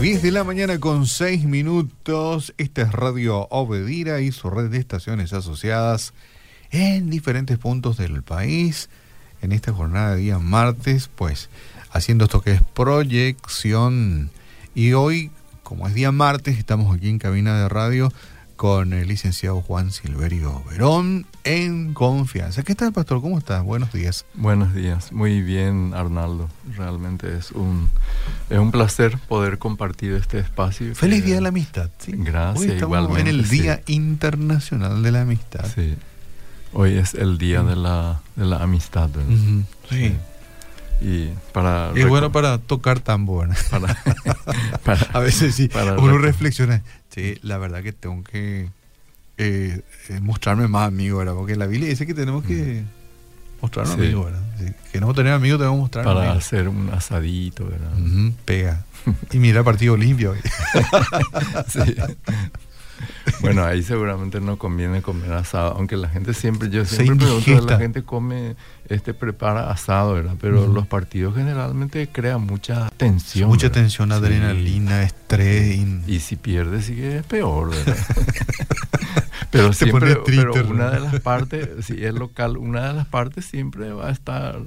10 de la mañana con 6 minutos. Esta es Radio Obedira y su red de estaciones asociadas en diferentes puntos del país. En esta jornada de día martes, pues haciendo esto que es proyección. Y hoy, como es día martes, estamos aquí en cabina de radio con el licenciado Juan Silverio Verón en confianza. ¿Qué tal, pastor? ¿Cómo estás? Buenos días. Buenos días. Muy bien, Arnaldo. Realmente es un, es un placer poder compartir este espacio. Feliz Día de la Amistad. ¿sí? Gracias. Hoy estamos en el Día Internacional de la Amistad. Sí. Hoy es el Día de, la, de la Amistad. sí. Y para es bueno para tocar tambor. Para, para, a veces sí, para uno reflexiona, sí, la verdad que tengo que eh, eh, mostrarme más amigo, ¿verdad? Porque la Biblia dice que tenemos que mm. mostrarnos sí. amigos, ¿verdad? Sí. Queremos tener amigos, tenemos que mostrarnos Para amigos. hacer un asadito, ¿verdad? Uh -huh, pega. y mira partido limpio. sí. Bueno, ahí seguramente no conviene comer asado, aunque la gente siempre, yo siempre pregunto, la gente come, este prepara asado, ¿verdad? Pero uh -huh. los partidos generalmente crean mucha tensión. Mucha ¿verdad? tensión, adrenalina, sí. estrés. Y, y, si pierdes sigue peor, ¿verdad? pero siempre, pero una de las partes, si es local, una de las partes siempre va a estar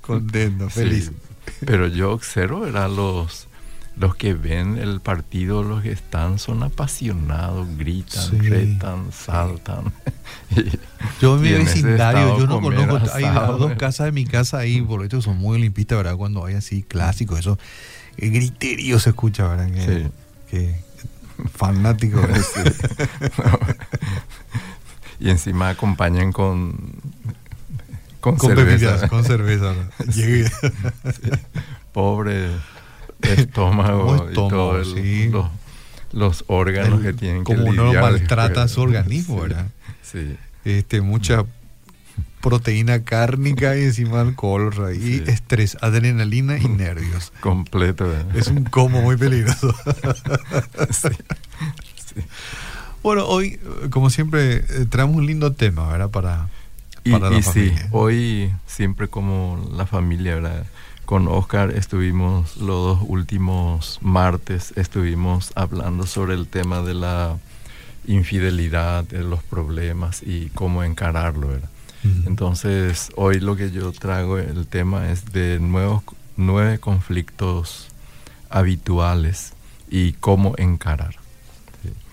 contento, feliz. Sí. Pero yo observo, ¿verdad? Los los que ven el partido, los que están, son apasionados, gritan, sí. retan, saltan. yo en mi vecindario, yo no conozco, asado, hay las dos casas de mi casa ahí, por eso son muy limpitas, ¿verdad? Cuando hay así clásicos, eso, el griterío se escucha, ¿verdad? Que, sí. que fanático. sí. no. Y encima acompañan con con, con cerveza. Bebidas, con cerveza. ¿no? Pobre estómago, estómago y todo el, sí. los, los, órganos el, que tienen como que uno lidiar maltrata después. su organismo, ¿verdad? Sí. Este, mucha proteína cárnica y encima alcohol, y sí. estrés, adrenalina y nervios. Completo. ¿verdad? Es un como muy peligroso. sí. Bueno, hoy, como siempre, traemos un lindo tema, ¿verdad? Para, para y, la y familia. sí, hoy siempre como la familia, ¿verdad? Con Oscar estuvimos los dos últimos martes, estuvimos hablando sobre el tema de la infidelidad, de los problemas y cómo encararlo. ¿verdad? Uh -huh. Entonces, hoy lo que yo traigo, el tema es de nuevos, nueve conflictos habituales y cómo encarar.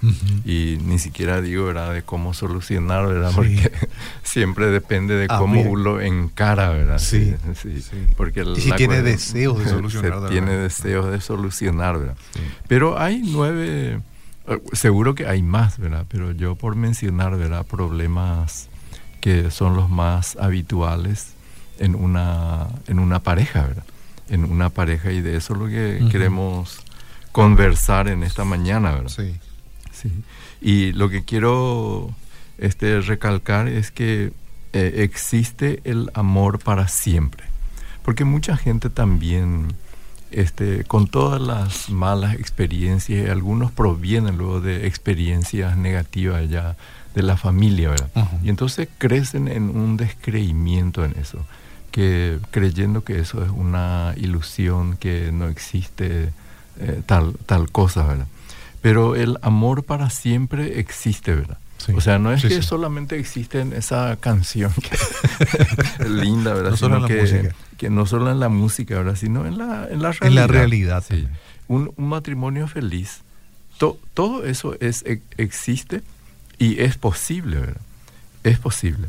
Uh -huh. Y ni siquiera digo, ¿verdad?, de cómo solucionar, ¿verdad? Sí. Porque siempre depende de cómo ah, uno encara, ¿verdad? Sí. sí. sí. Porque y si tiene deseos de solucionar. Se tiene deseos de solucionar, ¿verdad? Pero hay nueve, seguro que hay más, ¿verdad? Pero yo por mencionar, ¿verdad?, problemas que son los más habituales en una, en una pareja, ¿verdad? En una pareja y de eso es lo que uh -huh. queremos conversar en esta mañana, ¿verdad? Sí. Sí. Y lo que quiero este, recalcar es que eh, existe el amor para siempre. Porque mucha gente también, este, con todas las malas experiencias, algunos provienen luego de experiencias negativas ya de la familia, ¿verdad? Uh -huh. Y entonces crecen en un descreimiento en eso, que creyendo que eso es una ilusión, que no existe eh, tal, tal cosa, ¿verdad? Pero el amor para siempre existe, ¿verdad? Sí. O sea, no es sí, que sí. solamente existe en esa canción que linda, ¿verdad? No solo en la que, música. que no solo en la música, ¿verdad? Sino en la, en la realidad. En la realidad. Sí. Un, un, matrimonio feliz, to, todo eso es, e, existe y es posible, ¿verdad? Es posible.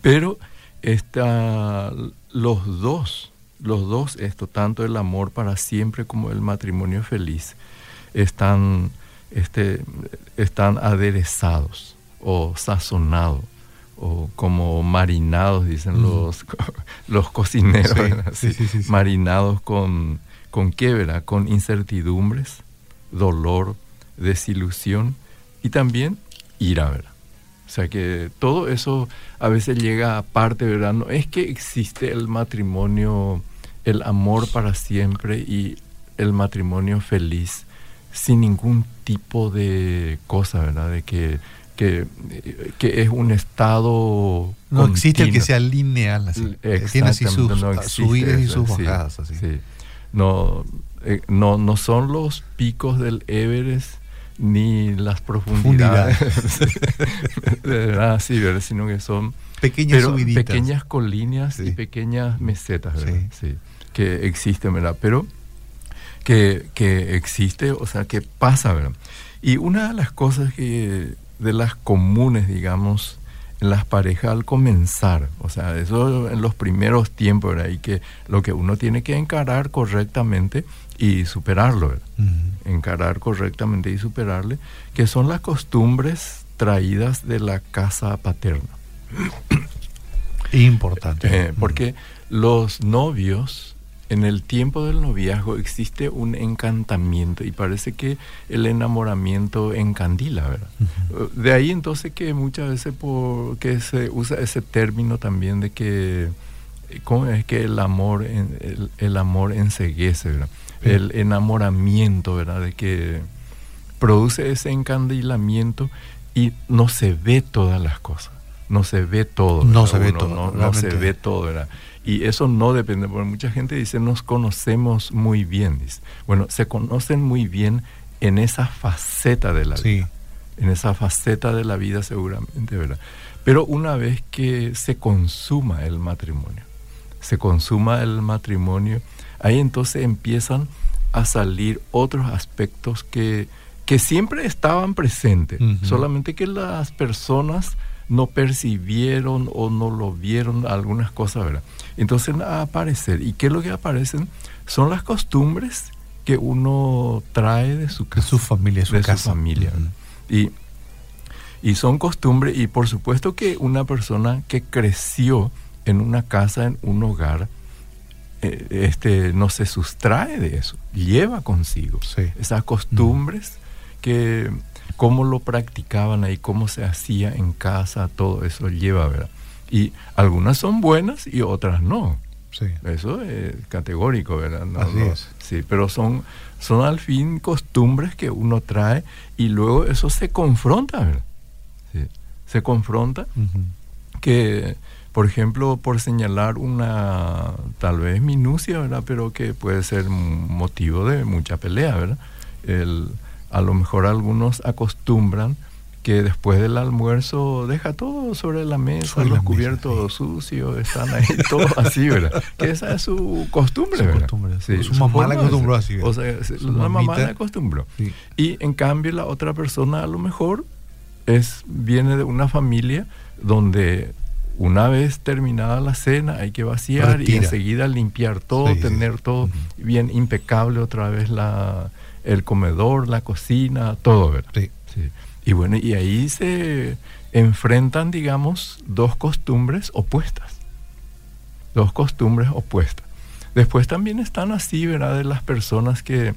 Pero está, los dos, los dos, esto, tanto el amor para siempre como el matrimonio feliz, están, este, están aderezados o sazonados o como marinados, dicen mm. los, los cocineros, sí, sí, sí, marinados con, con qué, ¿verdad? Con incertidumbres, dolor, desilusión y también ira, ¿verdad? O sea que todo eso a veces llega aparte, ¿verdad? No es que existe el matrimonio, el amor para siempre y el matrimonio feliz sin ningún tipo de cosa, ¿verdad? De que, que, que es un estado... No continuo. existe el que sea lineal, así. Tiene así sus no subidas y sus bajadas. Sí, así. Sí. No, eh, no, no son los picos del Everest ni las profundidades, ah, sí, sino que son pequeñas, pequeñas colinas y pequeñas mesetas sí. que existen, ¿verdad? Pero que, que, existe, o sea, que pasa, ¿verdad? Y una de las cosas que, de las comunes, digamos, en las parejas al comenzar, o sea, eso en los primeros tiempos, ¿verdad? Y que lo que uno tiene que encarar correctamente y superarlo, ¿verdad? Encarar correctamente y superarle, que son las costumbres traídas de la casa paterna. Importante. Eh, porque los novios en el tiempo del noviazgo existe un encantamiento y parece que el enamoramiento encandila, ¿verdad? De ahí entonces que muchas veces por, que se usa ese término también de que ¿cómo es que el amor el, el amor enseguece, ¿verdad? El enamoramiento, ¿verdad? De que produce ese encandilamiento y no se ve todas las cosas, no se ve todo. No se ve todo. No, no se ve todo, ¿verdad? Y eso no depende, porque mucha gente dice, nos conocemos muy bien. Dice. Bueno, se conocen muy bien en esa faceta de la vida. En esa faceta de la vida seguramente, ¿verdad? Pero una vez que se consuma el matrimonio, se consuma el matrimonio, ahí entonces empiezan a salir otros aspectos que, que siempre estaban presentes, solamente que las personas no percibieron o no lo vieron algunas cosas, ¿verdad? Entonces a aparecer. ¿Y qué es lo que aparecen? Son las costumbres que uno trae de su casa. De su familia, su de su familia. y, y son costumbres, y por supuesto que una persona que creció en una casa, en un hogar, eh, este, no se sustrae de eso, lleva consigo esas costumbres que cómo lo practicaban ahí, cómo se hacía en casa, todo eso lleva, ¿verdad? Y algunas son buenas y otras no. Sí. Eso es categórico, ¿verdad? Así es. Sí, pero son, son al fin costumbres que uno trae y luego eso se confronta, ¿verdad? Sí. Se confronta que, por ejemplo, por señalar una tal vez minucia, ¿verdad? Pero que puede ser motivo de mucha pelea, ¿verdad? El, a lo mejor algunos acostumbran que después del almuerzo deja todo sobre la mesa, los cubiertos sucios, están ahí todo así, ¿verdad? Que esa es su costumbre, su ¿verdad? Costumbre, sí, su, mamá la acostumbró así. O sea, la mamá la acostumbró. Y en cambio la otra persona a lo mejor es viene de una familia donde una vez terminada la cena hay que vaciar y enseguida limpiar todo, tener todo bien impecable otra vez la el comedor, la cocina, todo, ¿verdad? Sí. Y bueno, y ahí se enfrentan, digamos, dos costumbres opuestas. Dos costumbres opuestas. Después también están así, ¿verdad? De las personas que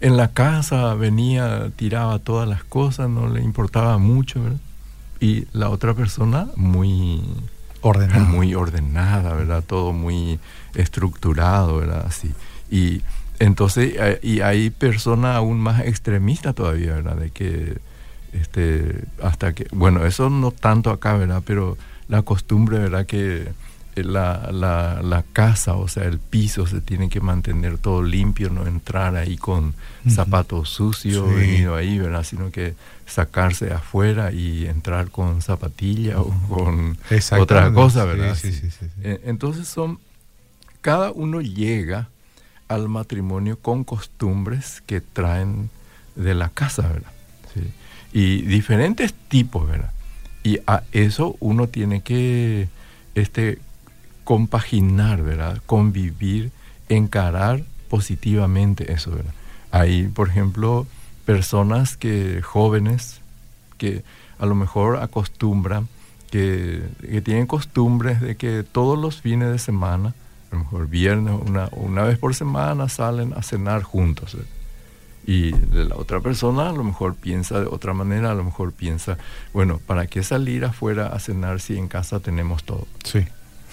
en la casa venía, tiraba todas las cosas, no le importaba mucho, ¿verdad? Y la otra persona muy ordenada, muy ordenada, ¿verdad? Todo muy estructurado, ¿verdad? Así. Y entonces, eh, y hay personas aún más extremistas todavía, ¿verdad? De que, este, hasta que, bueno, eso no tanto acá, ¿verdad? Pero la costumbre, ¿verdad? Que la, la, la casa, o sea, el piso se tiene que mantener todo limpio, no entrar ahí con zapatos sucios, venido ahí, ¿verdad? Sino que sacarse afuera y entrar con zapatilla o con otra cosa, ¿verdad? Sí, sí, sí, eh, Entonces son, cada uno llega al matrimonio con costumbres que traen de la casa, ¿verdad? Y diferentes tipos, ¿verdad? Y a eso uno tiene que este, compaginar, ¿verdad? Convivir, encarar positivamente eso, ¿verdad? Hay, por ejemplo, personas que, jóvenes, que a lo mejor acostumbran, que, que tienen costumbres de que todos los fines de semana a lo mejor viernes, una, una vez por semana salen a cenar juntos. ¿eh? Y de la otra persona a lo mejor piensa de otra manera, a lo mejor piensa, bueno, ¿para qué salir afuera a cenar si en casa tenemos todo? Sí.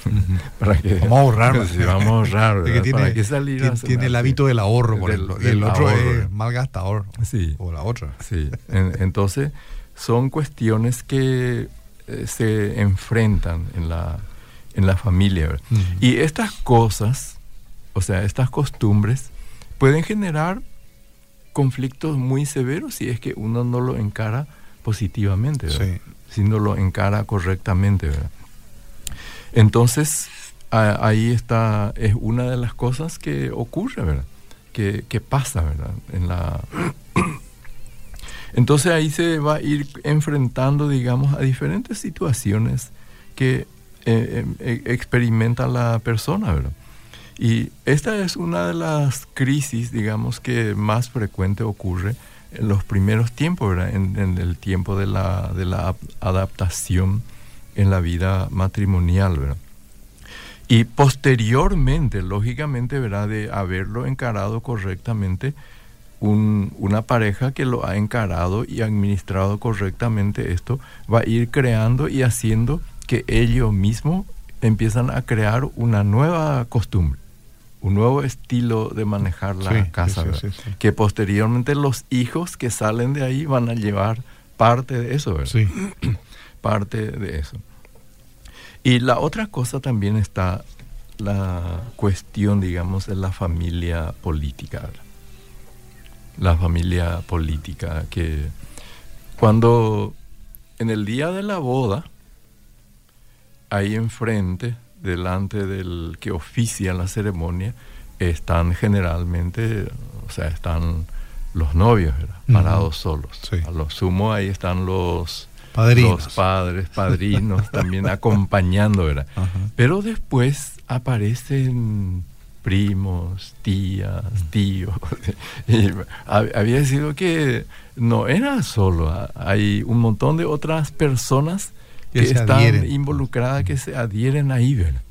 ¿Para qué? Vamos a ahorrar. Sí, vamos a ahorrar. Tiene, ¿Para qué salir tiene, a cenar? Tiene el hábito del ahorro, por ejemplo. el otro es malgastador. Sí. O la otra. Sí. entonces, son cuestiones que eh, se enfrentan en la en la familia. Y estas cosas, o sea, estas costumbres pueden generar conflictos muy severos si es que uno no lo encara positivamente, si no lo encara correctamente. Entonces, ahí está, es una de las cosas que ocurre, ¿verdad? Que, que pasa, ¿verdad? En la... Entonces ahí se va a ir enfrentando, digamos, a diferentes situaciones que eh, eh, experimenta la persona, ¿verdad? Y esta es una de las crisis, digamos, que más frecuente ocurre en los primeros tiempos, ¿verdad? En, el tiempo de la, de la adaptación en la vida matrimonial, ¿verdad? Y posteriormente, lógicamente, ¿verdad? De haberlo encarado correctamente, una pareja que lo ha encarado y administrado correctamente esto va a ir creando y haciendo que ellos mismos empiezan a crear una nueva costumbre, un nuevo estilo de manejar la casa, que posteriormente los hijos que salen de ahí van a llevar parte de eso, ¿verdad? parte de eso. Y la otra cosa también está la cuestión, digamos, de la familia política. ¿verdad? la familia política, que cuando en el día de la boda, ahí enfrente, delante del que oficia la ceremonia, están generalmente, o sea, están los novios, parados solos. A lo sumo ahí están los, los padres, padrinos, también acompañando, ¿verdad? Pero después aparecen primos, tías, tíos. Y había sido que no era solo, hay un montón de otras personas que, están involucradas, que se adhieren ahí, ¿verdad?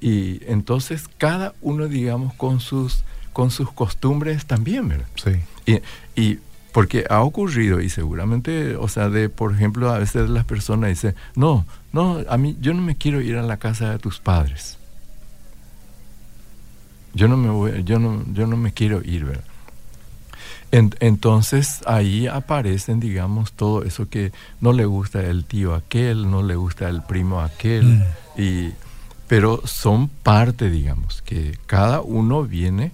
Y entonces cada uno, digamos, con sus, con sus costumbres también, ¿verdad? Sí. Y, porque ha ocurrido y seguramente, o sea, de, por ejemplo, a veces las personas dicen, no, no, a mí, yo no me quiero ir a la casa de tus padres yo no me voy, yo no, yo no me quiero ir, ¿verdad? Entonces ahí aparecen, digamos, todo eso que no le gusta el tío aquel, no le gusta el primo aquel, mm. y, pero son parte, digamos, que cada uno viene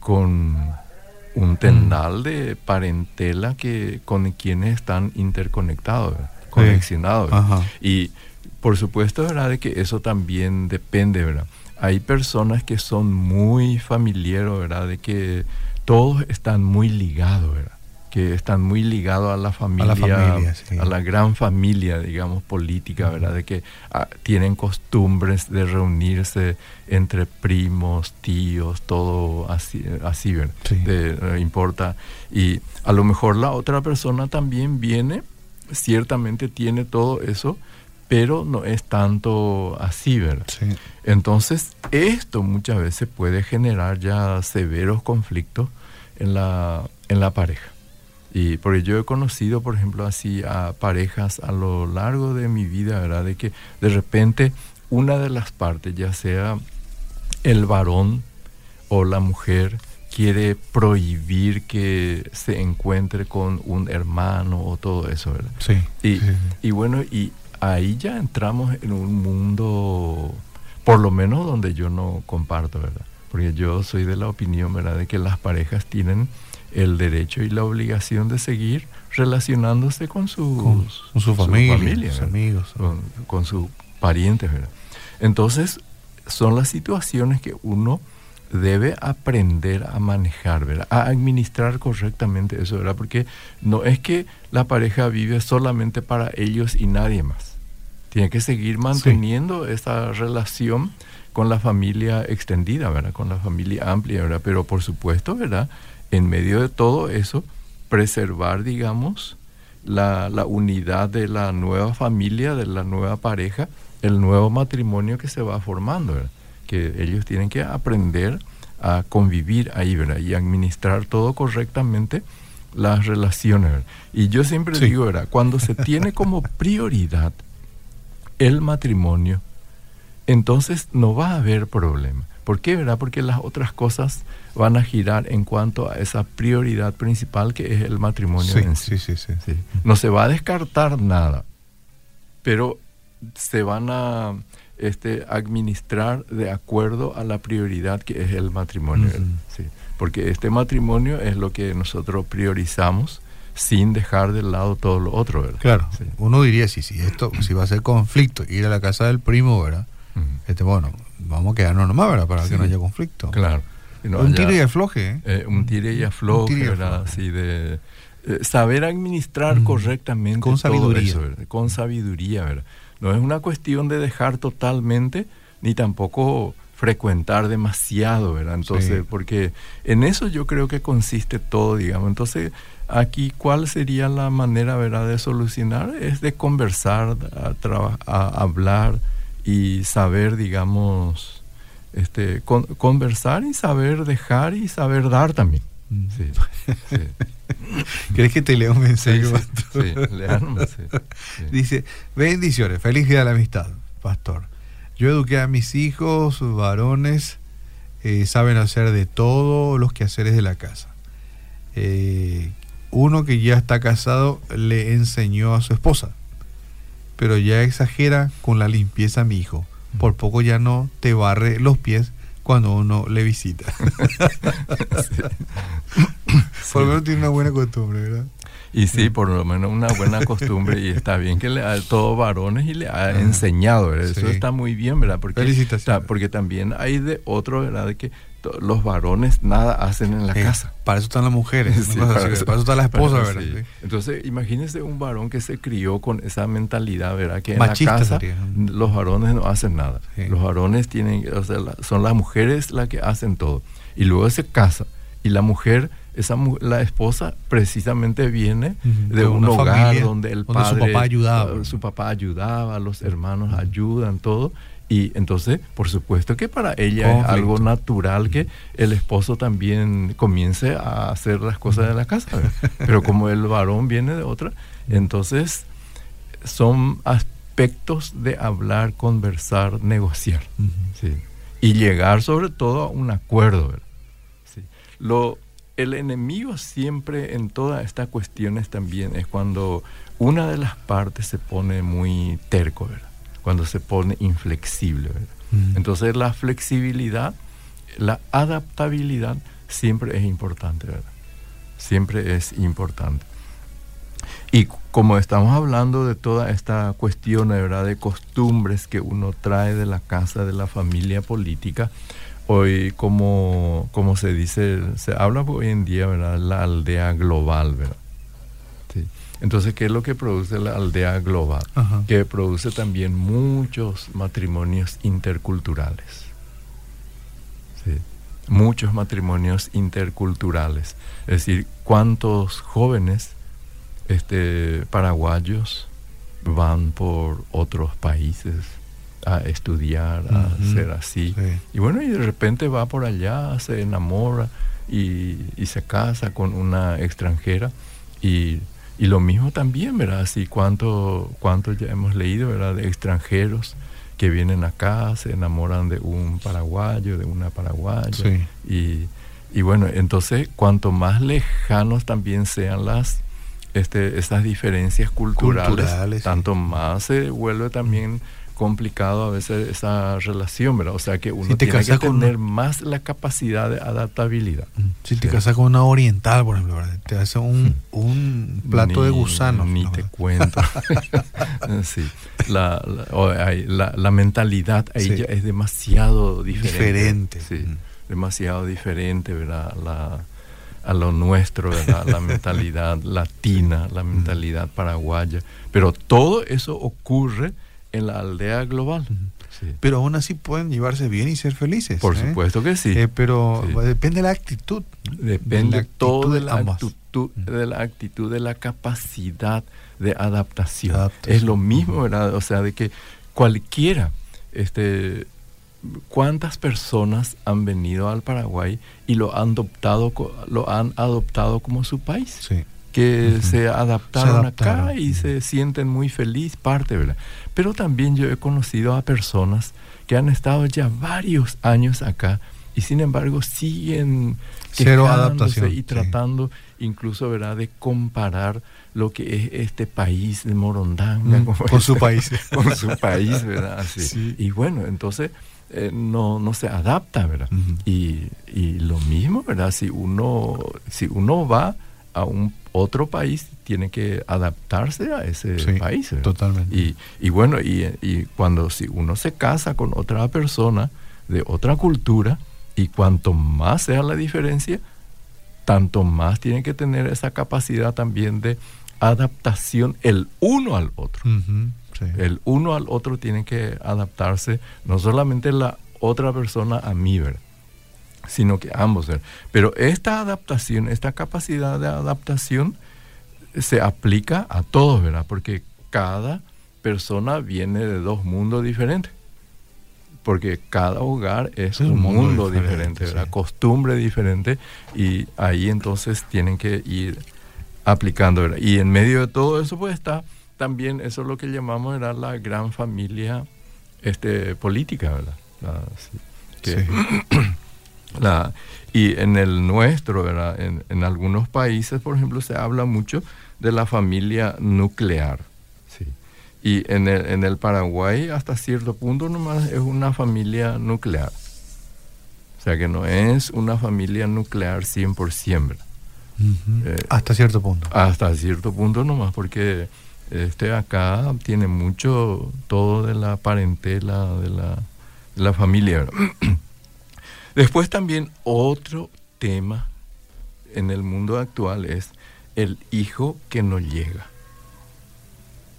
con un tendal mm. de parentela que con quienes están interconectados, conexionados. Y por supuesto, ¿verdad? De que eso también depende, ¿verdad? hay personas que son muy familiares, ¿verdad? De que todos están muy ligados, ¿verdad? Que están muy ligados a la familia, a la, gran familia, digamos, política, ¿verdad? De que ah, tienen costumbres de reunirse entre primos, tíos, todo así, así ¿verdad? De, importa. Y a lo mejor la otra persona también viene, ciertamente tiene todo eso, pero no es tanto así, ¿verdad? Entonces, esto muchas veces puede generar ya severos conflictos en la, en la pareja. Y porque yo he conocido, por ejemplo, así a parejas a lo largo de mi vida, ¿verdad? De que de repente una de las partes, ya sea el varón o la mujer, quiere prohibir que se encuentre con un hermano o todo eso, ¿verdad? Sí. Y, y bueno, y ahí ya entramos en un mundo, por lo menos donde yo no comparto, ¿verdad? Porque yo soy de la opinión, ¿verdad?, de que las parejas tienen el derecho y la obligación de seguir relacionándose con sus, con, su familia, sus amigos, con, sus parientes, ¿verdad? Entonces, son las situaciones que uno debe aprender a manejar, ¿verdad? A administrar correctamente eso, ¿verdad? Porque no es que la pareja vive solamente para ellos y nadie más tiene que seguir manteniendo esa relación con la familia extendida, ¿verdad? Con la familia amplia, ¿verdad? Pero por supuesto, ¿verdad? En medio de todo eso, preservar, digamos, la, la unidad de la nueva familia, de la nueva pareja, el nuevo matrimonio que se va formando, ¿verdad? Que ellos tienen que aprender a convivir ahí, ¿verdad? Y administrar todo correctamente las relaciones. ¿verdad? Y yo siempre digo, ¿verdad? Cuando se tiene como prioridad el matrimonio, entonces no va a haber problema. ¿Por qué? ¿Verdad? Porque las otras cosas van a girar en cuanto a esa prioridad principal que es el matrimonio en sí. Sí, sí, No se va a descartar nada, pero se van a este, administrar de acuerdo a la prioridad que es el matrimonio. sí. Porque este matrimonio es lo que nosotros priorizamos sin dejar de lado todo lo otro, ¿verdad? Claro, uno diría, si, si esto, si va a ser conflicto, ir a la casa del primo, ¿verdad? este, bueno, vamos a quedarnos nomás, ¿verdad? Para que no haya conflicto. Claro. un tire y afloje, ¿eh? ¿eh? un tire y afloje, ¿verdad? Así de eh, saber administrar correctamente con sabiduría. con sabiduría, ¿verdad? No es una cuestión de dejar totalmente, ni tampoco frecuentar demasiado, ¿verdad? Entonces, porque en eso yo creo que consiste todo, digamos. Entonces, aquí, ¿cuál sería la manera, ¿verdad?, de solucionar? Es de conversar, a, hablar y saber, digamos, este, conversar y saber dejar y saber dar también. Mm. Sí, ¿Crees que te leo un mensaje? Sí, sí, Dice, bendiciones, feliz día de la amistad, pastor. Yo eduqué a mis hijos, varones, eh, saben hacer de todo los quehaceres de la casa. Eh, uno que ya está casado le enseñó a su esposa, pero ya exagera con la limpieza a mi hijo. Por poco ya no te barre los pies cuando uno le visita. Por lo menos tiene una buena costumbre, ¿verdad? Y sí, por lo menos una buena costumbre y está bien que le ha todos varones y le ha enseñado, Eso está muy bien, ¿verdad? Porque, Felicitaciones. porque también hay de otro, ¿verdad? De que los varones nada hacen en la eh, casa. Para eso están las mujeres, para, eso, están las esposas, ¿verdad? Entonces, imagínese un varón que se crió con esa mentalidad, ¿verdad? Que en la casa los varones no hacen nada. Los varones tienen, o sea, son las mujeres las que hacen todo. Y luego se casa y la mujer esa la esposa precisamente viene de un hogar donde el padre su papá ayudaba. su papá ayudaba los hermanos ayudan todo. Y entonces por supuesto que para ella es algo natural que el esposo también comience a hacer las cosas de la casa pero como el varón viene de otra entonces son aspectos de hablar conversar negociar. Y llegar sobre todo a un acuerdo lo el enemigo siempre en todas estas cuestiones también es cuando una de las partes se pone muy terco, ¿verdad? cuando se pone inflexible. ¿verdad? Mm. Entonces la flexibilidad, la adaptabilidad siempre es importante, ¿verdad? Siempre es importante. Y como estamos hablando de toda esta cuestión ¿verdad? de costumbres que uno trae de la casa, de la familia política, hoy como, como se dice, se habla hoy en día, ¿verdad? La aldea global, ¿verdad? Sí. Entonces, ¿qué es lo que produce la aldea global? Que produce también muchos matrimonios interculturales. Sí. Muchos matrimonios interculturales. Es decir, ¿cuántos jóvenes este, paraguayos van por otros países? A estudiar, a ser así. Y bueno, y de repente va por allá, se enamora y, se casa con una extranjera. Y, lo mismo también, ¿verdad? Así, ¿cuánto, cuánto ya hemos leído, ¿verdad? De extranjeros que vienen acá, se enamoran de un paraguayo, de una paraguaya. Y, y bueno, entonces, cuanto más lejanos también sean las este, esas diferencias culturales, tanto más se vuelve también complicado a veces esa relación, ¿verdad? O sea que uno tiene que tener más la capacidad de adaptabilidad. Mm. Si te casas con una oriental, por ejemplo, te hace un, mm. un plato de gusano. Ni te cuento. sí. La, la, mentalidad ahí es demasiado diferente. Sí. Mm. Demasiado diferente, ¿verdad? La, a lo nuestro, ¿verdad? La mentalidad latina, la mentalidad paraguaya. Pero todo eso ocurre en la aldea global. Pero aún así pueden llevarse bien y ser felices. Por ¿eh? supuesto que sí. Eh, pero depende de la actitud. Depende todo de la, actitud, de la actitud, de la capacidad de adaptación. Es lo mismo, ¿verdad? O sea, de que cualquiera, este, ¿cuántas personas han venido al Paraguay y lo han adoptado, lo han adoptado como su país? Sí que se, adaptaron acá y se sienten muy feliz, parte, ¿verdad? Pero también yo he conocido a personas que han estado ya varios años acá y sin embargo siguen Cero adaptación, y tratando incluso ¿verdad? de comparar lo que es este país de Morondanga mm, con su país. con su país, ¿verdad? Así. Y bueno, entonces eh, no, no se adapta, ¿verdad? y, y, lo mismo, ¿verdad? Si uno, si uno va a un otro país, tiene que adaptarse a ese país. Totalmente. Y, y bueno, y, y, cuando si uno se casa con otra persona de otra cultura, y cuanto más sea la diferencia, tanto más tiene que tener esa capacidad también de adaptación el uno al otro. El uno al otro tiene que adaptarse, no solamente la otra persona a mí, ¿verdad? Sino que ambos. Pero esta adaptación, esta capacidad de adaptación se aplica a todos, ¿verdad? Porque cada persona viene de dos mundos diferentes. Porque cada hogar es, un, mundo, diferente, la costumbre diferente y ahí entonces tienen que ir aplicando. ¿verdad? Y en medio de todo eso pues está también, eso es lo que llamamos era la gran familia este, política, ¿verdad? La, y en el nuestro, ¿verdad? En, en, algunos países, por ejemplo, se habla mucho de la familia nuclear. ¿sí? Y en el, en el Paraguay, hasta cierto punto, nomás es una familia nuclear. O sea que no es una familia nuclear 100%. ¿verdad? Eh, hasta cierto punto. Hasta cierto punto nomás, porque este acá tiene mucho todo de la parentela, de la, de la familia. Después también otro tema en el mundo actual es el hijo que no llega.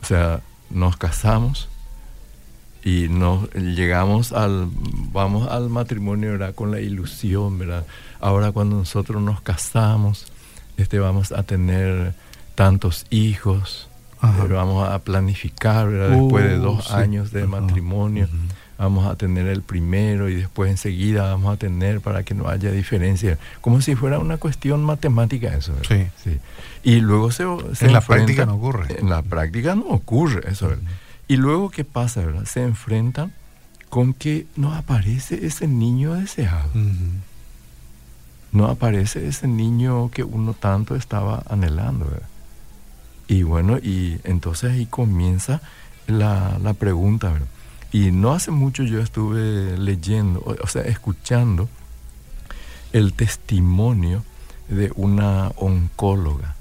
O sea, nos casamos y nos llegamos al vamos al matrimonio ¿verdad? con la ilusión, ¿verdad? Ahora cuando nosotros nos casamos, este vamos a tener tantos hijos, vamos a planificar después de uh, dos años de matrimonio vamos a tener el primero y después enseguida vamos a tener para que no haya diferencia. Como si fuera una cuestión matemática eso. Sí. sí. Y luego se... en la práctica no ocurre. En la práctica no ocurre eso. Y luego, ¿qué pasa? ¿verdad? Se enfrentan con que no aparece ese niño deseado. No aparece ese niño que uno tanto estaba anhelando. ¿verdad? Y bueno, y entonces ahí comienza la, la pregunta, ¿verdad? Y no hace mucho yo estuve leyendo, o sea, escuchando el testimonio de una oncóloga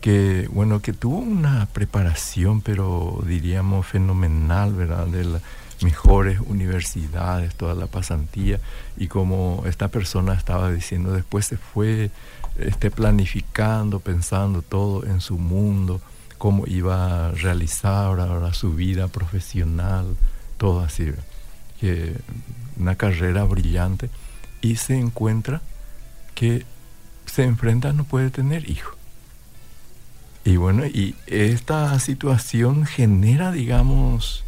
que, bueno, que tuvo una preparación, pero diríamos fenomenal, ¿verdad? De las mejores universidades, toda la pasantía, y como esta persona estaba diciendo, después se fue este, planificando, pensando todo en su mundo, cómo iba a realizar ahora su vida profesional, todo así, que una carrera brillante, y se encuentra que se enfrenta no puede tener hijo. Y bueno, y esta situación genera, digamos,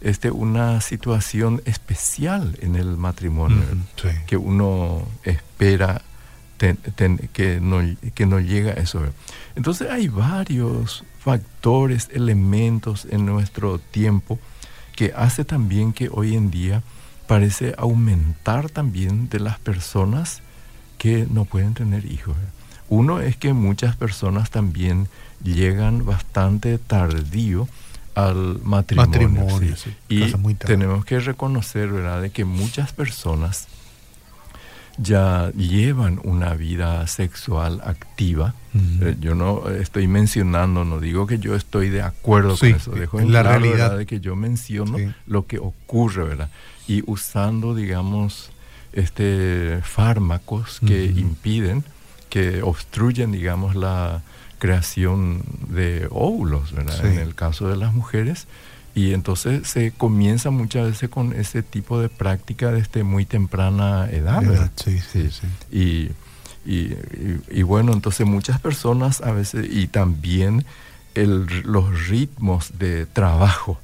este, una situación especial en el matrimonio, que uno espera que, no, que no llega a eso. Entonces hay varios factores, elementos en nuestro tiempo que hace también que hoy en día parece aumentar también de las personas que no pueden tener hijos. Uno es que muchas personas también llegan bastante tardío al matrimonio. y tenemos que reconocer, ¿verdad?, de que muchas personas ya llevan una vida sexual activa. Eh, yo no estoy mencionando, no digo que yo estoy de acuerdo con eso, dejo en la realidad de que yo menciono lo que ocurre, ¿verdad? Y usando, digamos, este fármacos que impiden, que obstruyen, digamos, la creación de óvulos, ¿verdad? En el caso de las mujeres y entonces se comienza muchas veces con ese tipo de práctica desde muy temprana edad. Sí, sí, sí. Y, y, bueno, entonces muchas personas a veces, y también el, los ritmos de trabajo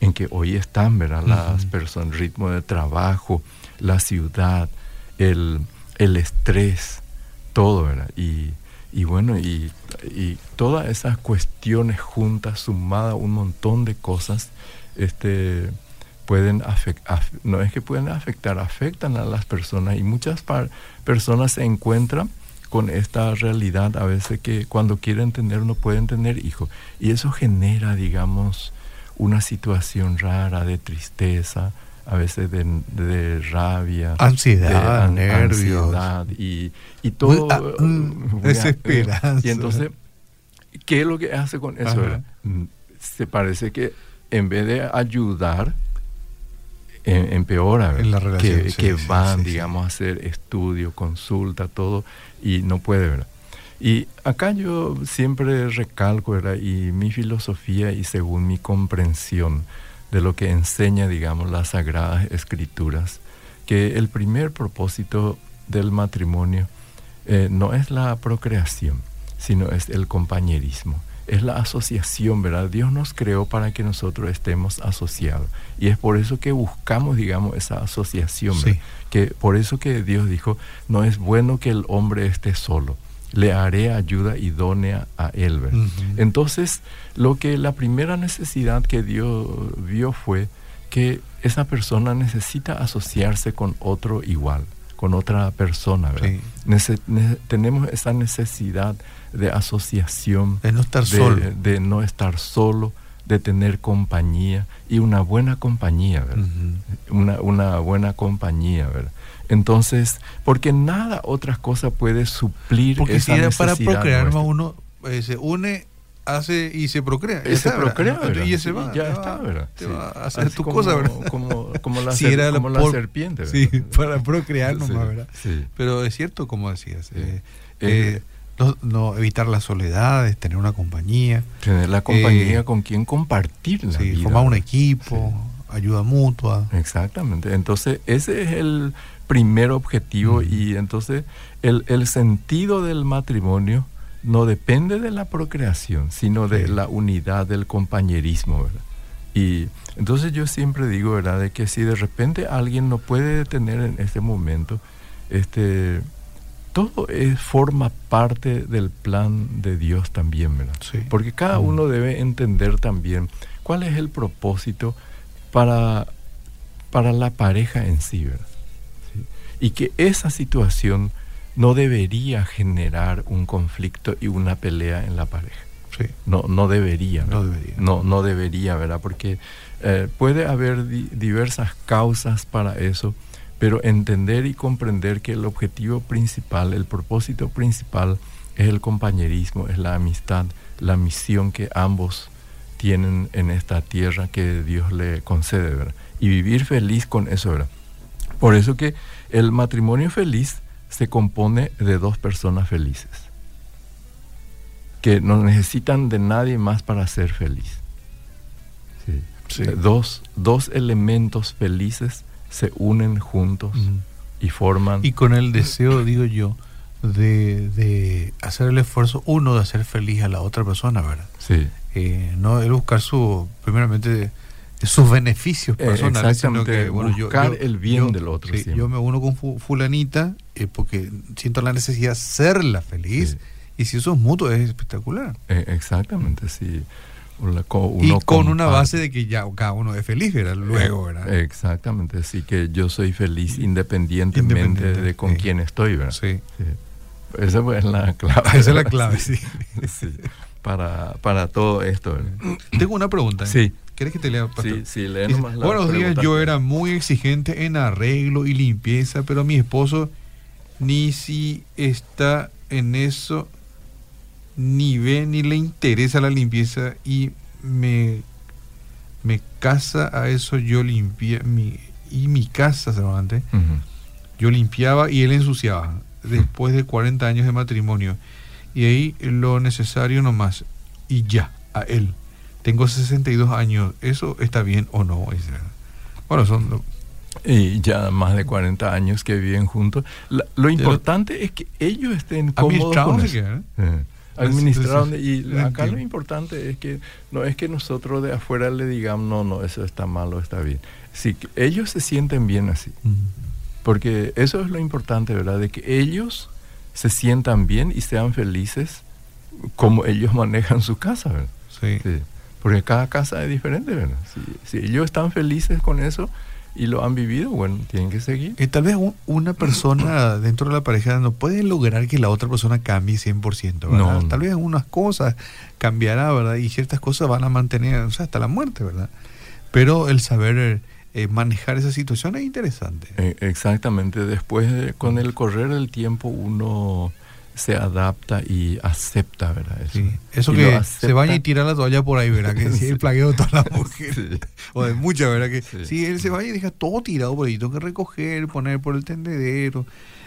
en que hoy están, ¿verdad? Las personas, ritmo de trabajo, la ciudad, el, el estrés, todo, ¿verdad? Y, y bueno, y, y, todas esas cuestiones juntas, sumadas, un montón de cosas, este, pueden afectar, no es que pueden afectar, afectan a las personas y muchas personas se encuentran con esta realidad a veces que cuando quieren tener no pueden tener hijos. Y eso genera, digamos, una situación rara de tristeza, a veces de, rabia, ansiedad, nervios. y, y todo. Ah, mm, desesperanza. y entonces, ¿qué es lo que hace con eso? Mm, se parece que en vez de ayudar, empeora, en la relación, que, van, digamos, a hacer estudio, consulta, todo, y no puede, ¿verdad? Y acá yo siempre recalco, ¿verdad? Y mi filosofía y según mi comprensión de lo que enseña, digamos, las sagradas escrituras, que el primer propósito del matrimonio eh, no es la procreación, sino es el compañerismo es la asociación, ¿verdad? Dios nos creó para que nosotros estemos asociados. Y es por eso que buscamos, digamos, esa asociación. Que por eso que Dios dijo, no es bueno que el hombre esté solo. Le haré ayuda idónea a él. Entonces, lo que la primera necesidad que Dios vio fue que esa persona necesita asociarse con otro igual, con otra persona. ¿verdad? tenemos esa necesidad de asociación, de no estar solo, de no estar solo, de tener compañía y una buena compañía, una, una, buena compañía, ¿verdad? Entonces, porque nada otras cosas puede suplir porque esa si para procrear uno eh, se une hace y se procrea. Y se procrea, Y se va. ya está, ¿verdad? Te va a hacer tu cosa, ¿verdad? Como, como, la, serpiente, ¿verdad? Sí, para procrear nomás, ¿verdad? Pero es cierto, como decías. Eh, eh, no, evitar la soledad, tener una compañía. Tener la compañía eh, con quien compartir la sí, Formar un equipo, ayuda mutua. Exactamente. Entonces, ese es el primer objetivo y entonces el, el, sentido del matrimonio no depende de la procreación, sino de la unidad del compañerismo, ¿verdad? Y entonces yo siempre digo, ¿verdad?, de que si de repente alguien no puede tener en este momento, este todo es, forma parte del plan de Dios también, ¿verdad? Porque cada uno debe entender también cuál es el propósito para, para la pareja en sí, ¿verdad? Y que esa situación no debería generar un conflicto y una pelea en la pareja. Sí. No, no debería. No debería. No, no debería, ¿verdad? Porque eh, puede haber diversas causas para eso pero entender y comprender que el objetivo principal, el propósito principal es el compañerismo, es la amistad, la misión que ambos tienen en esta tierra que Dios le concede, ¿verdad? Y vivir feliz con eso, ¿verdad? Por eso que el matrimonio feliz se compone de dos personas felices, que no necesitan de nadie más para ser feliz. Dos, dos elementos felices se unen juntos y forman... Y con el deseo, digo yo, de, de, hacer el esfuerzo, uno, de hacer feliz a la otra persona, ¿verdad? Sí. Eh, no el buscar su, primeramente, sus beneficios eh, personales, sino que bueno, buscar el bien del otro. Sí, yo me uno con fulanita eh, porque siento la necesidad de hacerla feliz. Y si eso es mutuo, es espectacular. exactamente, sí y con una base de que ya cada uno es feliz, ¿verdad? Luego, ¿verdad? Exactamente, sí que yo soy feliz independientemente de con quién estoy, ¿verdad? Sí. Esa es la clave. Esa es la clave, sí. Para, para todo esto. Tengo una pregunta. ¿eh? Sí. ¿Quieres que te lea? Sí, sí, nomás la Buenos días, yo era muy exigente en arreglo y limpieza, pero mi esposo ni si está en eso ni ve ni le interesa la limpieza y me, me casa a eso yo limpié mi, y mi casa solamente yo limpiaba y él ensuciaba después de 40 años de matrimonio y ahí lo necesario nomás. Y ya a él. Tengo 62 años. Eso está bien o no bueno son y ya más de 40 años que viven juntos. Lo importante es que ellos estén cómodos con eso. ¿eh? administrar y acá lo importante es que no es que nosotros de afuera le digamos no no eso está malo está bien si ellos se sienten bien así. Porque eso es lo importante verdad de que ellos se sientan bien y sean felices como ellos manejan su casa Sí. porque cada casa es diferente verdad si, si ellos están felices con eso y lo han vivido, bueno, tienen que seguir. Y tal vez una persona dentro de la pareja no puede lograr que la otra persona cambie 100%, ¿verdad? No, Tal vez unas cosas cambiará, ¿verdad? Y ciertas cosas van a mantener, o sea, hasta la muerte, ¿verdad? Pero el saber eh, manejar esa situación es interesante. Eh, exactamente, después con el correr del tiempo uno se adapta y acepta, ¿verdad? Eso, eso que se vaya y tira la toalla por ahí, ¿verdad? Que si el plagueo de todas las mujeres, o de muchas, ¿verdad? Que si él se vaya y deja todo tirado por ahí, tengo que recoger, poner por el tendedero,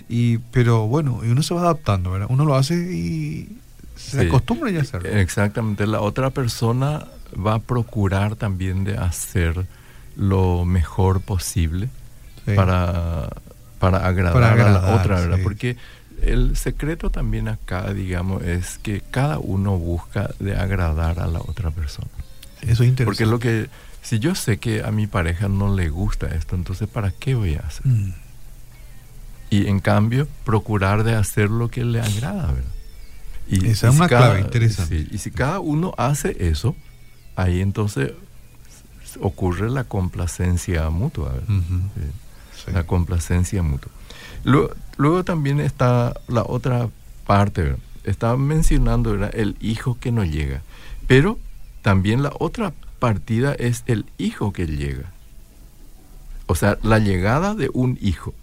y pero bueno, y uno se va adaptando, ¿verdad? Uno lo hace y se acostumbra ya a hacerlo. Exactamente, la otra persona va a procurar también de hacer lo mejor posible para, para agradar, a la otra, ¿verdad? Porque el secreto también acá, digamos, es que cada uno busca de agradar a la otra persona. Eso es interesante. Porque lo que, si yo sé que a mi pareja no le gusta esto, entonces ¿para qué voy a hacer? Mm. Y en cambio, procurar de hacer lo que le agrada, ¿verdad? Y, Esa es una clave interesante. y si cada uno hace eso, ahí entonces ocurre la complacencia mutua. La complacencia mutua. Luego, también está la otra parte, estaba mencionando el hijo que no llega, pero también la otra partida es el hijo que llega. O sea, la llegada de un hijo.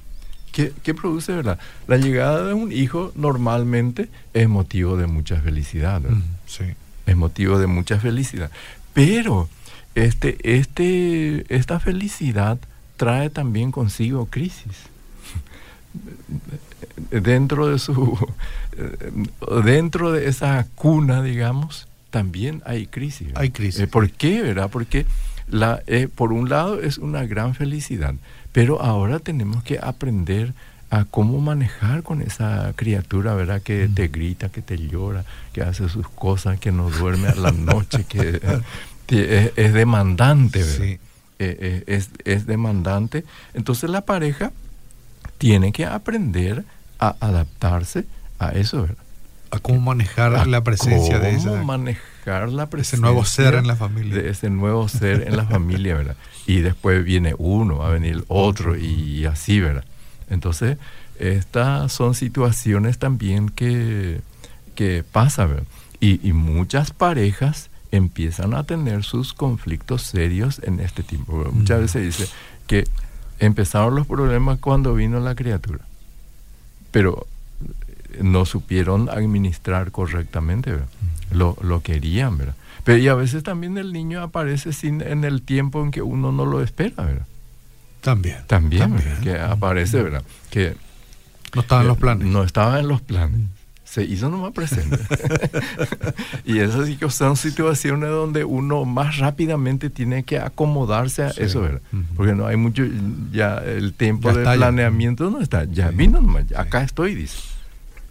¿Qué, produce, verdad? La llegada de un hijo normalmente es motivo de mucha felicidad. sí. Es motivo de mucha felicidad. Pero este, este, esta felicidad trae también consigo crisis dentro de su dentro de esa cuna digamos también hay crisis hay crisis eh, ¿por qué verdad? porque la eh, por un lado es una gran felicidad pero ahora tenemos que aprender a cómo manejar con esa criatura, ¿verdad? Que te grita, que te llora, que hace sus cosas, que no duerme a la noche, que, es, demandante, ¿verdad? Eh, es, es demandante. Entonces la pareja tiene que aprender a adaptarse a eso, ¿verdad? A cómo manejar la presencia de esa. manejar la presencia. Ese nuevo ser en la familia. De ese nuevo ser en la familia, ¿verdad? Y después viene uno, va a venir otro y así, ¿verdad? Entonces, estas son situaciones también que, que pasan, ¿verdad? Y, y muchas parejas empiezan a tener sus conflictos serios en este tiempo. Muchas veces dice que empezaron los problemas cuando vino la criatura, pero no supieron administrar correctamente, Lo, lo, querían, ¿verdad? Pero y a veces también el niño aparece sin en el tiempo en que uno no lo espera, ¿verdad? También. También, que aparece, ¿verdad? Que no estaba en los planes. No estaba en los planes se hizo nomás presente. y esas son situaciones donde uno más rápidamente tiene que acomodarse a eso, ¿verdad? Porque no hay mucho, ya el tiempo de planeamiento no está, ya vino nomás, acá estoy, dice.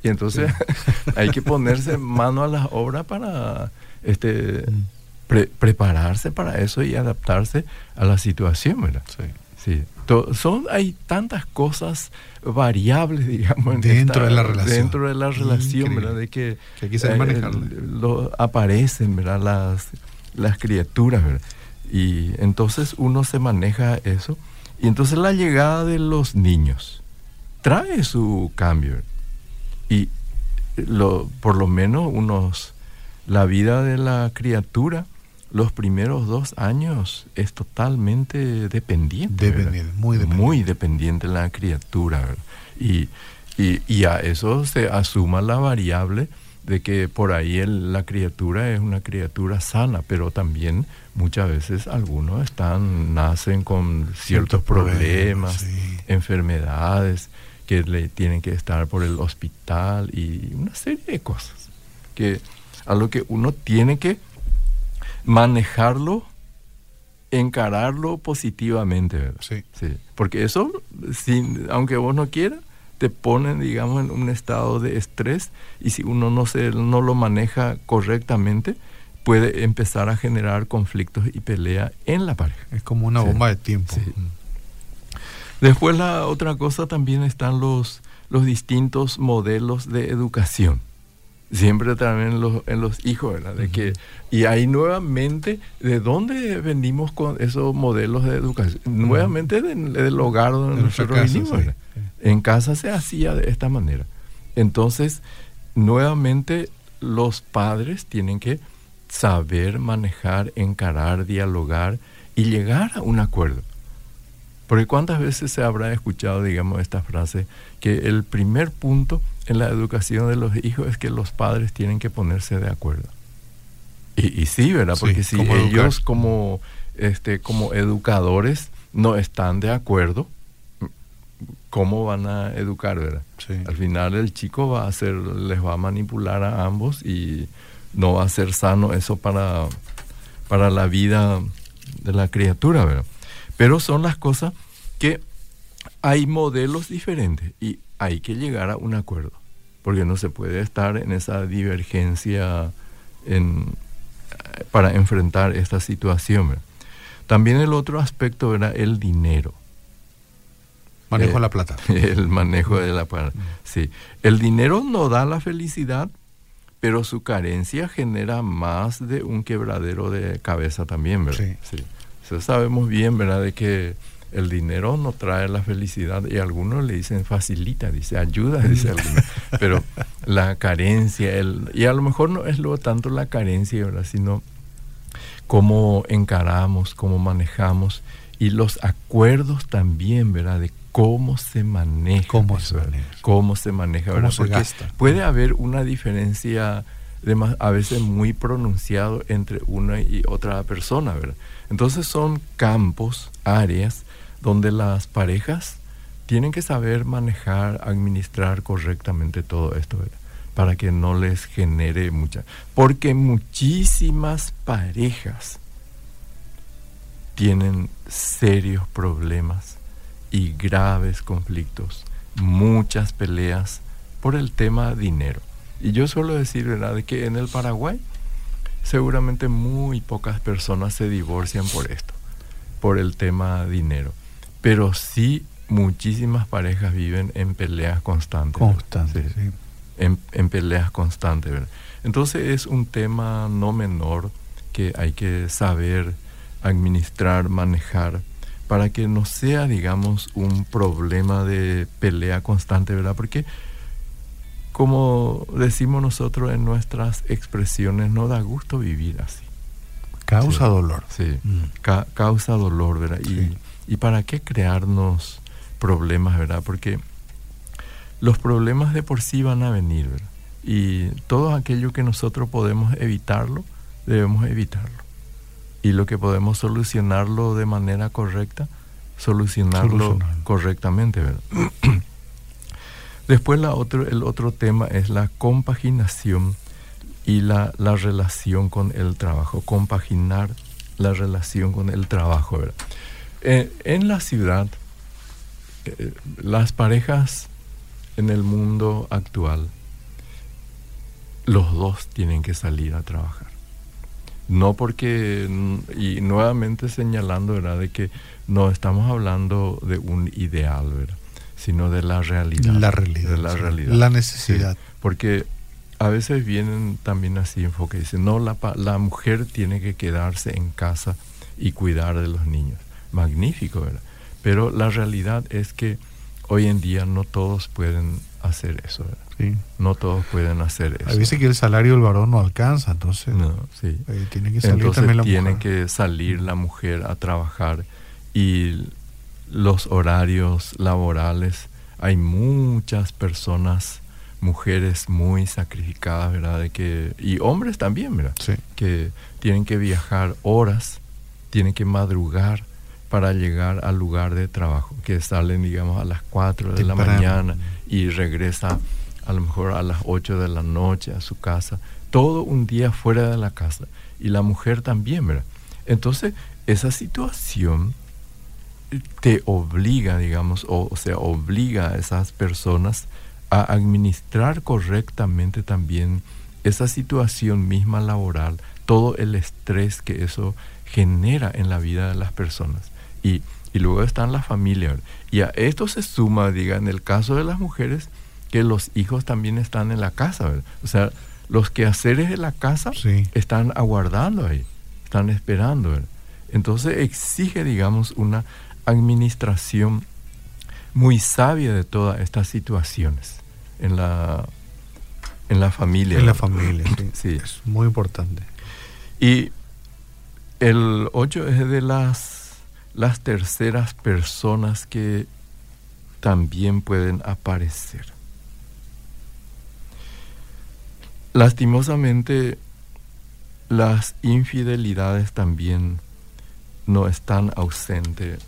Y entonces hay que ponerse mano a la obra para este, prepararse para eso y adaptarse a la situación, ¿verdad? Sí. Sí. Son, hay tantas cosas variables, digamos, dentro de la relación. Dentro de la relación, ¿verdad? De que, que eh, lo, aparecen, ¿verdad? Las, las criaturas, ¿verdad? Y entonces uno se maneja eso. Y entonces la llegada de los niños trae su cambio. Y lo, por lo menos unos, la vida de la criatura los primeros dos años es totalmente dependiente. muy dependiente. Muy dependiente la criatura. Y, y, a eso se asuma la variable de que por ahí la criatura es una criatura sana, pero también muchas veces algunos están, nacen con ciertos, problemas, enfermedades, que le tienen que estar por el hospital y una serie de cosas que a lo que uno tiene que manejarlo, encararlo positivamente, ¿verdad? Sí. sí. Porque eso, sin, aunque vos no quieras, te ponen, digamos, en un estado de estrés y si uno no, se, no lo maneja correctamente, puede empezar a generar conflictos y pelea en la pareja. Es como una bomba de tiempo. Después la otra cosa también están los, los distintos modelos de educación. Siempre también en los, en los hijos, ¿verdad? De que, y ahí nuevamente, ¿de dónde venimos con esos modelos de educación? Nuevamente del, hogar donde nosotros venimos. En casa se hacía de esta manera. Entonces, nuevamente los padres tienen que saber manejar, encarar, dialogar y llegar a un acuerdo. Porque cuántas veces se habrá escuchado, digamos, esta frase, que el primer punto en la educación de los hijos es que los padres tienen que ponerse de acuerdo. Y, sí, ¿verdad? Porque si ellos como, este, como educadores no están de acuerdo, ¿cómo van a educar, verdad? Al final el chico va a hacer, les va a manipular a ambos y no va a ser sano eso para, para la vida de la criatura, ¿verdad? Pero son las cosas que hay modelos diferentes y hay que llegar a un acuerdo, porque no se puede estar en esa divergencia en, para enfrentar esta situación. También el otro aspecto era el dinero. Manejo de la plata. El manejo de la plata. Sí. El dinero no da la felicidad, pero su carencia genera más de un quebradero de cabeza también, ¿verdad? Sí. sí. sabemos bien, ¿verdad? De que el dinero no trae la felicidad y algunos le dicen facilita, dice ayuda, dice algunos. Pero la carencia, el, y a lo mejor no es luego tanto la carencia, ¿verdad? Sino cómo encaramos, cómo manejamos y los acuerdos también, ¿verdad? De cómo se maneja. Cómo se maneja. Cómo se maneja, ¿verdad? Porque puede haber una diferencia de a veces muy pronunciado entre una y otra persona, ¿verdad? Entonces son campos, áreas donde las parejas tienen que saber manejar, administrar correctamente todo esto, ¿verdad? para que no les genere mucha. Porque muchísimas parejas tienen serios problemas y graves conflictos, muchas peleas por el tema dinero. Y yo suelo decir, ¿verdad?, de que en el Paraguay seguramente muy pocas personas se divorcian por esto, por el tema dinero. Pero sí muchísimas parejas viven en peleas constantes. Constantes, sí. En, en, peleas constantes, ¿verdad? Entonces es un tema no menor que hay que saber administrar, manejar para que no sea, digamos, un problema de pelea constante, ¿verdad? Porque, como decimos nosotros en nuestras expresiones, no da gusto vivir así. Causa dolor. Sí, mm. causa dolor, ¿verdad? Y, y, para qué crearnos problemas, ¿verdad? Porque los problemas de por sí van a venir, ¿verdad? Y todo aquello que nosotros podemos evitarlo, debemos evitarlo y lo que podemos solucionarlo de manera correcta, solucionarlo correctamente. ¿verdad? Después la otro, el otro tema es la compaginación y la, la, relación con el trabajo, compaginar la relación con el trabajo. ¿verdad? Eh, en la ciudad, eh, las parejas en el mundo actual, los dos tienen que salir a trabajar. No porque, y nuevamente señalando, ¿verdad?, de que no estamos hablando de un ideal, ¿verdad?, sino de la realidad. La realidad. De la realidad. La necesidad. porque a veces vienen también así enfoques, dicen, no, la, la mujer tiene que quedarse en casa y cuidar de los niños. Magnífico, ¿verdad? Pero la realidad es que hoy en día no todos pueden hacer eso, ¿verdad? No todos pueden hacer eso. A veces que el salario del varón no alcanza, entonces no, sí. Eh, tiene que salir también la tiene que salir la mujer a trabajar y los horarios laborales, hay muchas personas, mujeres muy sacrificadas, ¿verdad? De que, y hombres también, ¿verdad? Que tienen que viajar horas, tienen que madrugar para llegar al lugar de trabajo, que salen, digamos, a las 4 de la mañana y regresa a lo mejor a las 8 de la noche a su casa, todo un día fuera de la casa. Y la mujer también, ¿verdad? Entonces, esa situación te obliga, digamos, o, o sea, obliga a esas personas a administrar correctamente también esa situación misma laboral, todo el estrés que eso genera en la vida de las personas. Y, y luego están las familias. Y a esto se suma, diga, en el caso de las mujeres, que los hijos también están en la casa, ¿verdad? O sea, los quehaceres de la casa están aguardando ahí, están esperando. Entonces exige, digamos, una administración muy sabia de todas estas situaciones en la, en la familia. En la familia, sí. Es muy importante. Y el 8 es de las, las terceras personas que también pueden aparecer. Lastimosamente, las infidelidades también no están ausentes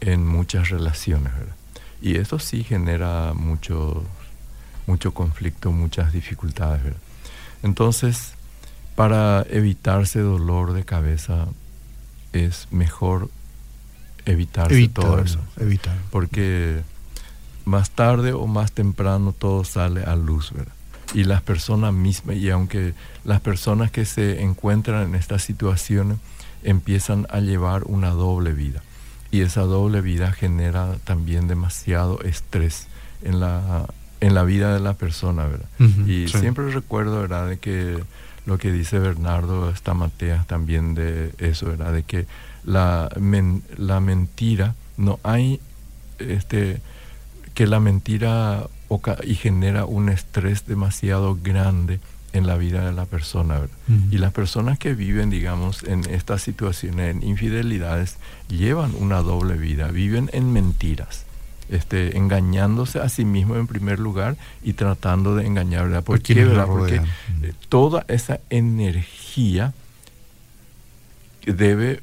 en muchas relaciones, Y eso sí genera mucho, mucho conflicto, muchas dificultades, Entonces, para evitarse dolor de cabeza, es mejor evitarse todo eso. Evitar. Porque más tarde o más temprano todo sale a luz, ¿verdad? Y las personas mismas, y aunque las personas que se encuentran en estas situaciones empiezan a llevar una doble vida. Y esa doble vida genera también demasiado estrés en la, en la vida de la persona, ¿verdad? y siempre recuerdo, ¿verdad?, de que lo que dice Bernardo Stamateas también de eso, ¿verdad?, de que la, la mentira, no hay este que la mentira y genera un estrés demasiado grande en la vida de la persona. Y las personas que viven, digamos, en estas situaciones, en infidelidades, llevan una doble vida, viven en mentiras. Este, engañándose a sí mismo en primer lugar y tratando de engañar, ¿verdad? ¿Por qué, verdad? Porque eh, toda esa energía debe,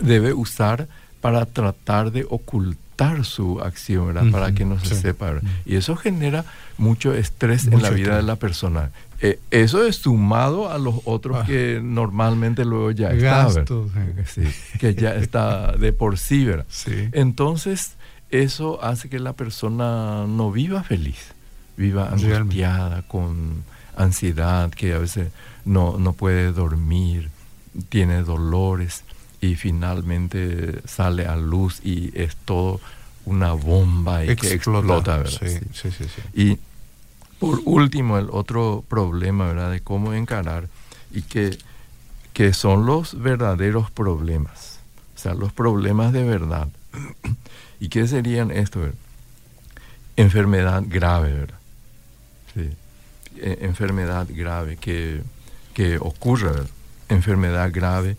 debe usar para tratar de ocultar su acción, ¿verdad? Para que no se sepa, Y eso genera mucho estrés en la vida de la persona. Eh, eso es sumado a los otros ah. que normalmente luego ya está, que ya está de por sí, ¿verdad? Entonces, eso hace que la persona no viva feliz, viva angustiada, con ansiedad, que a veces no, no puede dormir, tiene dolores y finalmente sale a luz y es todo una bomba y que explota, ¿verdad? Sí, sí, sí, y por último, el otro problema, ¿verdad? De cómo encarar y que, que son los verdaderos problemas, o sea, los problemas de verdad. ¿Y qué serían esto? Enfermedad grave, ¿verdad? Sí. E, enfermedad grave que, que ocurre, ¿verdad? Enfermedad grave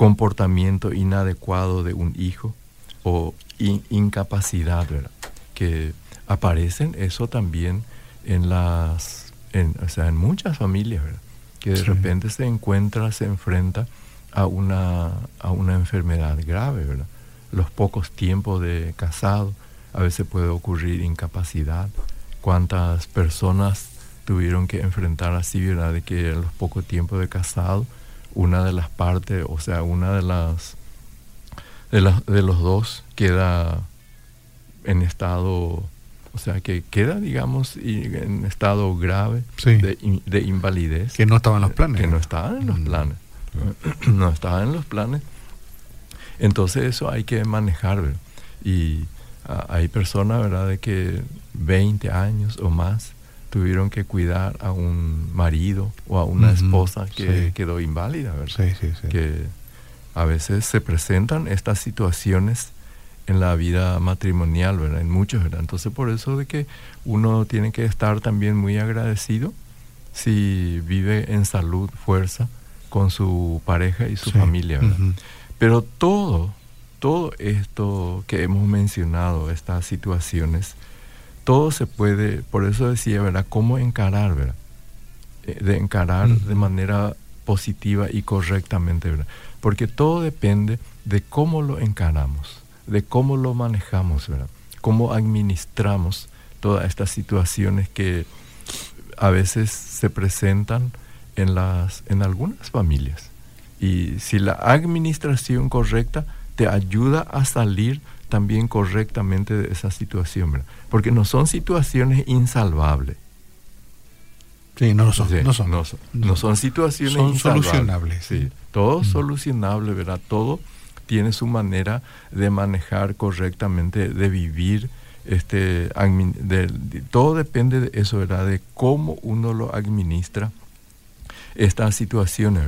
comportamiento inadecuado de un hijo o incapacidad, ¿verdad? Que aparecen eso también en las, en, o sea, en muchas familias, ¿verdad? Que de repente se encuentra, se enfrenta a una, a una enfermedad grave, ¿verdad? Los pocos tiempos de casado, a veces puede ocurrir incapacidad. ¿Cuántas personas tuvieron que enfrentar así, ¿verdad? De que en los pocos tiempos de casado una de las partes, o sea, una de las de, de los dos queda en estado, o sea, que queda, digamos, en estado grave de, de, invalidez. Que no estaba en los planes. Que no estaba en los mm. planes. no estaba en los planes. Entonces eso hay que manejar, Y ah, hay personas, ¿verdad?, de que 20 años o más tuvieron que cuidar a un marido o a una esposa que quedó inválida, ¿verdad? Sí, sí, que a veces se presentan estas situaciones en la vida matrimonial, ¿verdad? En muchos, ¿verdad? Entonces por eso de que uno tiene que estar también muy agradecido si vive en salud, fuerza con su pareja y su familia, ¿verdad? Pero todo, todo esto que hemos mencionado, estas situaciones, todo se puede, por eso decía, ¿verdad? ¿Cómo encarar, ¿verdad? Eh, de encarar de manera positiva y correctamente, ¿verdad? Porque todo depende de cómo lo encaramos, de cómo lo manejamos, ¿verdad? Cómo administramos todas estas situaciones que a veces se presentan en, las, en algunas familias. Y si la administración correcta te ayuda a salir también correctamente de esa situación, ¿verdad? Porque no son situaciones insalvables. Sí, no son. no, son no, son, situaciones son solucionables. Sí, todo solucionable, ¿verdad? Todo tiene su manera de manejar correctamente, de vivir este, todo depende de eso, ¿verdad? De cómo uno lo administra estas situaciones.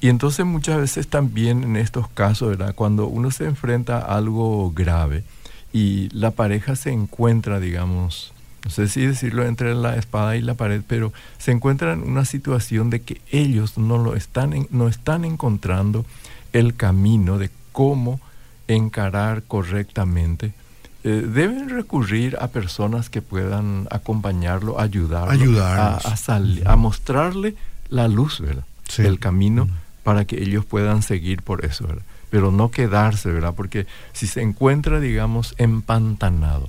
Y entonces muchas veces también en estos casos, ¿verdad? Cuando uno se enfrenta a algo grave y la pareja se encuentra, digamos, no sé si decirlo entre la espada y la pared, pero se encuentra en una situación de que ellos no lo están, no están encontrando el camino de cómo encarar correctamente. Eh, deben recurrir a personas que puedan acompañarlo, ayudarlo, a, a, a, mostrarle la luz, ¿verdad? El camino para que ellos puedan seguir por eso, ¿verdad? Pero no quedarse, ¿verdad? Porque si se encuentra, digamos, empantanado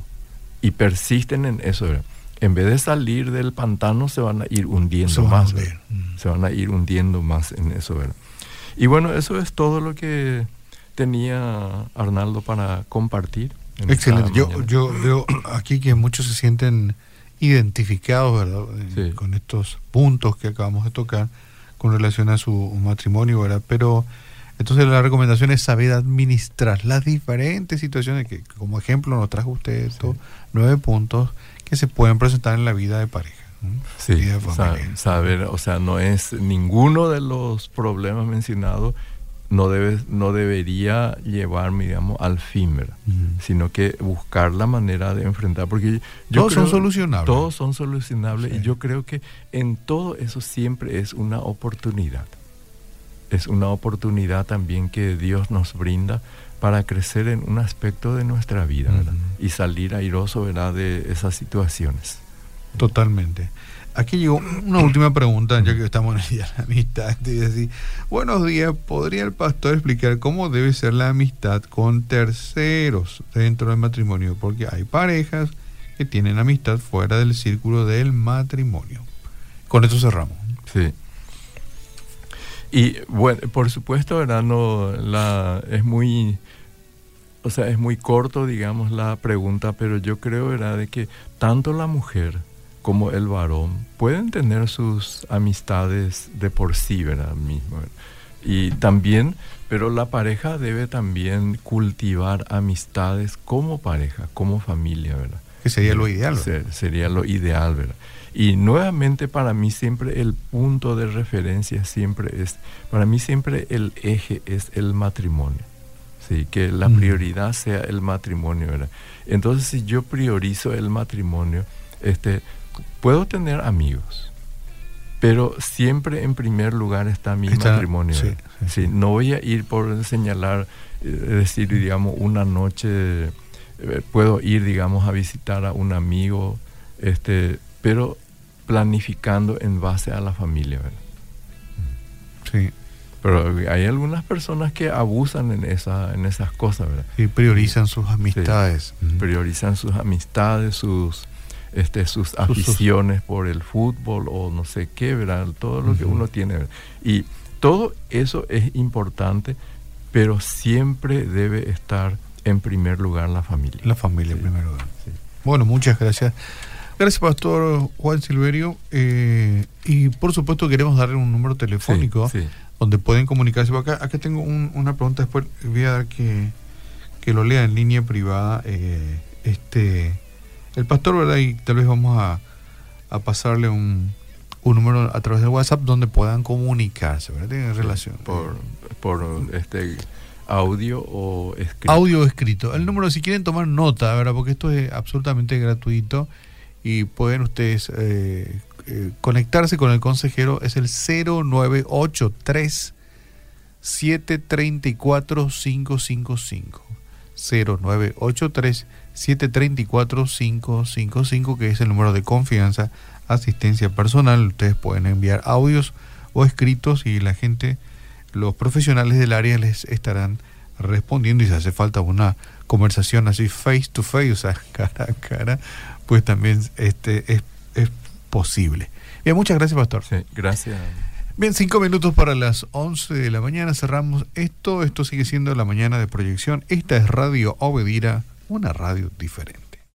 y persisten en eso, ¿verdad? En vez de salir del pantano, se van a ir hundiendo más. Se van a ir hundiendo más en eso, ¿verdad? Y bueno, eso es todo lo que tenía Arnaldo para compartir. Excelente. Yo, yo veo aquí que muchos se sienten identificados ¿verdad? Con estos puntos que acabamos de tocar con relación a su matrimonio, ¿verdad? Pero entonces la recomendación es saber administrar las diferentes situaciones que como ejemplo nos trajo usted estos nueve puntos que se pueden presentar en la vida de pareja. Sí, saber, o sea, no es ninguno de los problemas mencionados no, debe, no debería llevarme, digamos, al fin, sino que buscar la manera de enfrentar, porque yo todos son solucionables. Todos son solucionables y yo creo que en todo eso siempre es una oportunidad. Es una oportunidad también que Dios nos brinda para crecer en un aspecto de nuestra vida y salir airoso ¿verdad? de esas situaciones. Totalmente. Aquí llegó una última pregunta, ya que estamos en el día de la amistad. Decir, buenos días, ¿podría el pastor explicar cómo debe ser la amistad con terceros dentro del matrimonio? Porque hay parejas que tienen amistad fuera del círculo del matrimonio. Con eso cerramos. Sí. Y bueno, por supuesto, ¿verdad? No, la, es muy, o sea, es muy corto, digamos, la pregunta, pero yo creo, ¿verdad?, de que tanto la mujer como el varón pueden tener sus amistades de por sí, ¿verdad? Mismo. Y también, pero la pareja debe también cultivar amistades como pareja, como familia, ¿verdad? Que sería lo ideal. sería lo ideal, ¿verdad? Y nuevamente para mí siempre el punto de referencia siempre es, para mí siempre el eje es el matrimonio. Sí, que la mm. prioridad sea el matrimonio, ¿verdad? Entonces si yo priorizo el matrimonio, este, puedo tener amigos, pero siempre en primer lugar está mi matrimonio. Sí, no voy a ir por señalar, eh, decir, digamos, una noche, eh, puedo ir, digamos, a visitar a un amigo, este, pero planificando en base a la familia, ¿verdad? Sí. Pero hay algunas personas que abusan en, esa, en esas cosas, ¿verdad? Y priorizan sus amistades. Priorizan sus amistades, sus este, sus aficiones por el fútbol o no sé qué, ¿verdad? Todo lo que uno tiene. Y todo eso es importante, pero siempre debe estar en primer lugar la familia. La familia en primer lugar. Bueno, muchas gracias. Gracias, Pastor Juan Silverio. Eh, y por supuesto queremos darle un número telefónico donde pueden comunicarse. Acá, acá tengo una pregunta, después voy a dar que, que lo lea en línea privada. Eh, este el pastor, ¿verdad? Y tal vez vamos a, pasarle un, número a través de WhatsApp donde puedan comunicarse, ¿verdad? En relación. Por, por este audio o escrito. Audio o escrito. El número, si quieren tomar nota, ¿verdad? Porque esto es absolutamente gratuito y pueden ustedes eh, eh, conectarse con el consejero. Es el 0983 734 555. 0983 734-555, que es el número de confianza, asistencia personal. Ustedes pueden enviar audios o escritos y la gente, los profesionales del área les estarán respondiendo y si hace falta una conversación así face to face, o sea, cara a cara, pues también este, es, es posible. Bien, muchas gracias, Pastor. Sí, gracias. Bien, cinco minutos para las 11 de la mañana. Cerramos esto. Esto sigue siendo la mañana de proyección. Esta es Radio Obedira una radio diferente.